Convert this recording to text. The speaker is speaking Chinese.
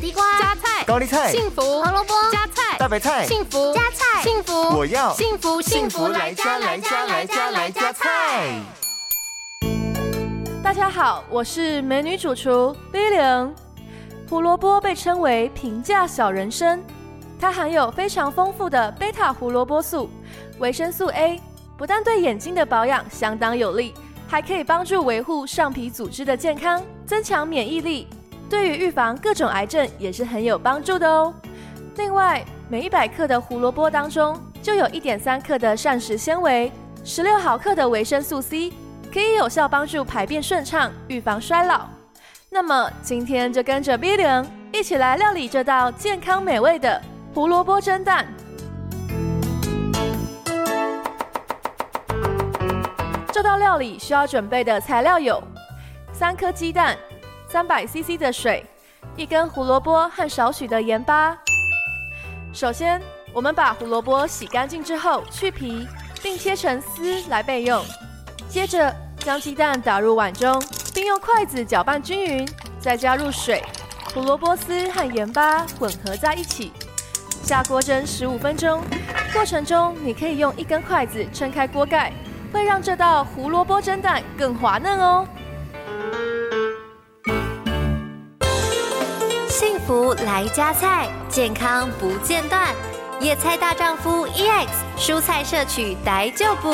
地瓜、加菜、高丽菜、幸福、胡萝卜、加菜、大白菜、幸福、加菜、幸福，我要幸福幸福来加来加来加来加菜。大家好，我是美女主厨 Lilian。胡萝卜被称为平价小人参，它含有非常丰富的贝塔胡萝卜素、维生素 A，不但对眼睛的保养相当有利，还可以帮助维护上皮组织的健康，增强免疫力，对于预防各种癌症也是很有帮助的哦。另外，每一百克的胡萝卜当中就有一点三克的膳食纤维，十六毫克的维生素 C，可以有效帮助排便顺畅，预防衰老。那么今天就跟着 Billion 一起来料理这道健康美味的胡萝卜蒸蛋。这道料理需要准备的材料有：三颗鸡蛋、三百 CC 的水、一根胡萝卜和少许的盐巴。首先，我们把胡萝卜洗干净之后去皮，并切成丝来备用。接着，将鸡蛋打入碗中。并用筷子搅拌均匀，再加入水、胡萝卜丝和盐巴混合在一起，下锅蒸十五分钟。过程中，你可以用一根筷子撑开锅盖，会让这道胡萝卜蒸蛋更滑嫩哦。福来加菜，健康不间断。野菜大丈夫 EX，蔬菜摄取逮就补。